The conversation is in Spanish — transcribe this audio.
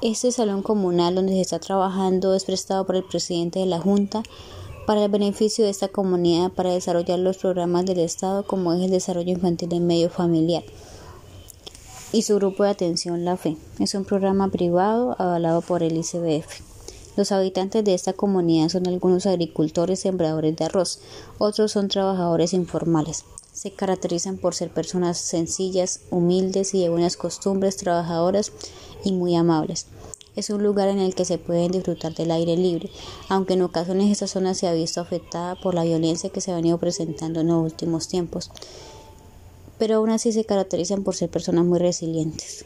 Este salón comunal donde se está trabajando es prestado por el presidente de la Junta para el beneficio de esta comunidad para desarrollar los programas del Estado como es el desarrollo infantil en medio familiar y su grupo de atención La Fe. Es un programa privado avalado por el ICBF. Los habitantes de esta comunidad son algunos agricultores sembradores de arroz, otros son trabajadores informales. Se caracterizan por ser personas sencillas, humildes y de buenas costumbres, trabajadoras y muy amables. Es un lugar en el que se pueden disfrutar del aire libre, aunque en ocasiones esta zona se ha visto afectada por la violencia que se ha venido presentando en los últimos tiempos, pero aún así se caracterizan por ser personas muy resilientes.